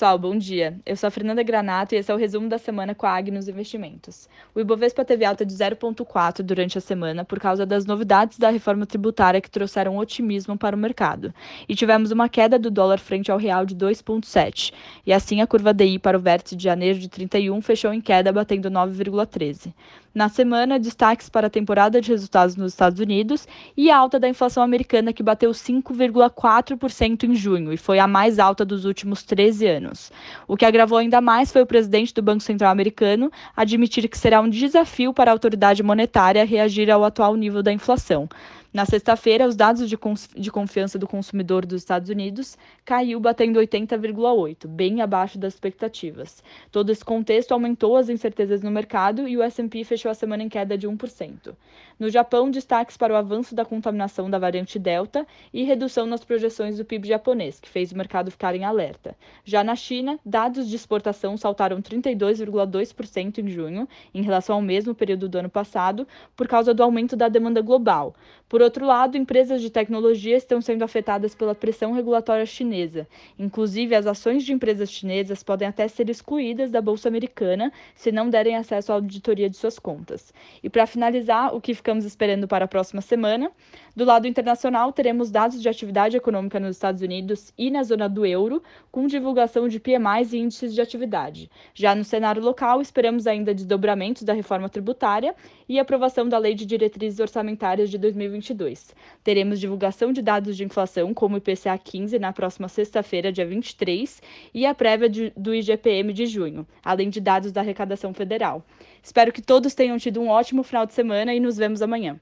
Pessoal, bom dia. Eu sou a Fernanda Granato e esse é o resumo da semana com a Agnos Investimentos. O Ibovespa teve alta de 0,4 durante a semana por causa das novidades da reforma tributária que trouxeram otimismo para o mercado. E tivemos uma queda do dólar frente ao real de 2,7. E assim a curva DI para o vértice de janeiro de 31 fechou em queda, batendo 9,13. Na semana, destaques para a temporada de resultados nos Estados Unidos e a alta da inflação americana, que bateu 5,4% em junho e foi a mais alta dos últimos 13 anos. O que agravou ainda mais foi o presidente do Banco Central americano admitir que será um desafio para a autoridade monetária reagir ao atual nível da inflação. Na sexta-feira, os dados de, de confiança do consumidor dos Estados Unidos caiu batendo 80,8, bem abaixo das expectativas. Todo esse contexto aumentou as incertezas no mercado e o S&P fechou a semana em queda de 1%. No Japão, destaques para o avanço da contaminação da variante Delta e redução nas projeções do PIB japonês, que fez o mercado ficar em alerta. Já na China, dados de exportação saltaram 32,2% em junho, em relação ao mesmo período do ano passado, por causa do aumento da demanda global. Por por outro lado, empresas de tecnologia estão sendo afetadas pela pressão regulatória chinesa. Inclusive, as ações de empresas chinesas podem até ser excluídas da Bolsa Americana se não derem acesso à auditoria de suas contas. E para finalizar, o que ficamos esperando para a próxima semana? Do lado internacional, teremos dados de atividade econômica nos Estados Unidos e na zona do euro, com divulgação de PMIs e índices de atividade. Já no cenário local, esperamos ainda desdobramentos da reforma tributária e aprovação da Lei de Diretrizes Orçamentárias de 2022 2022. Teremos divulgação de dados de inflação, como o IPCA 15, na próxima sexta-feira, dia 23, e a prévia de, do IGPM de junho, além de dados da arrecadação federal. Espero que todos tenham tido um ótimo final de semana e nos vemos amanhã.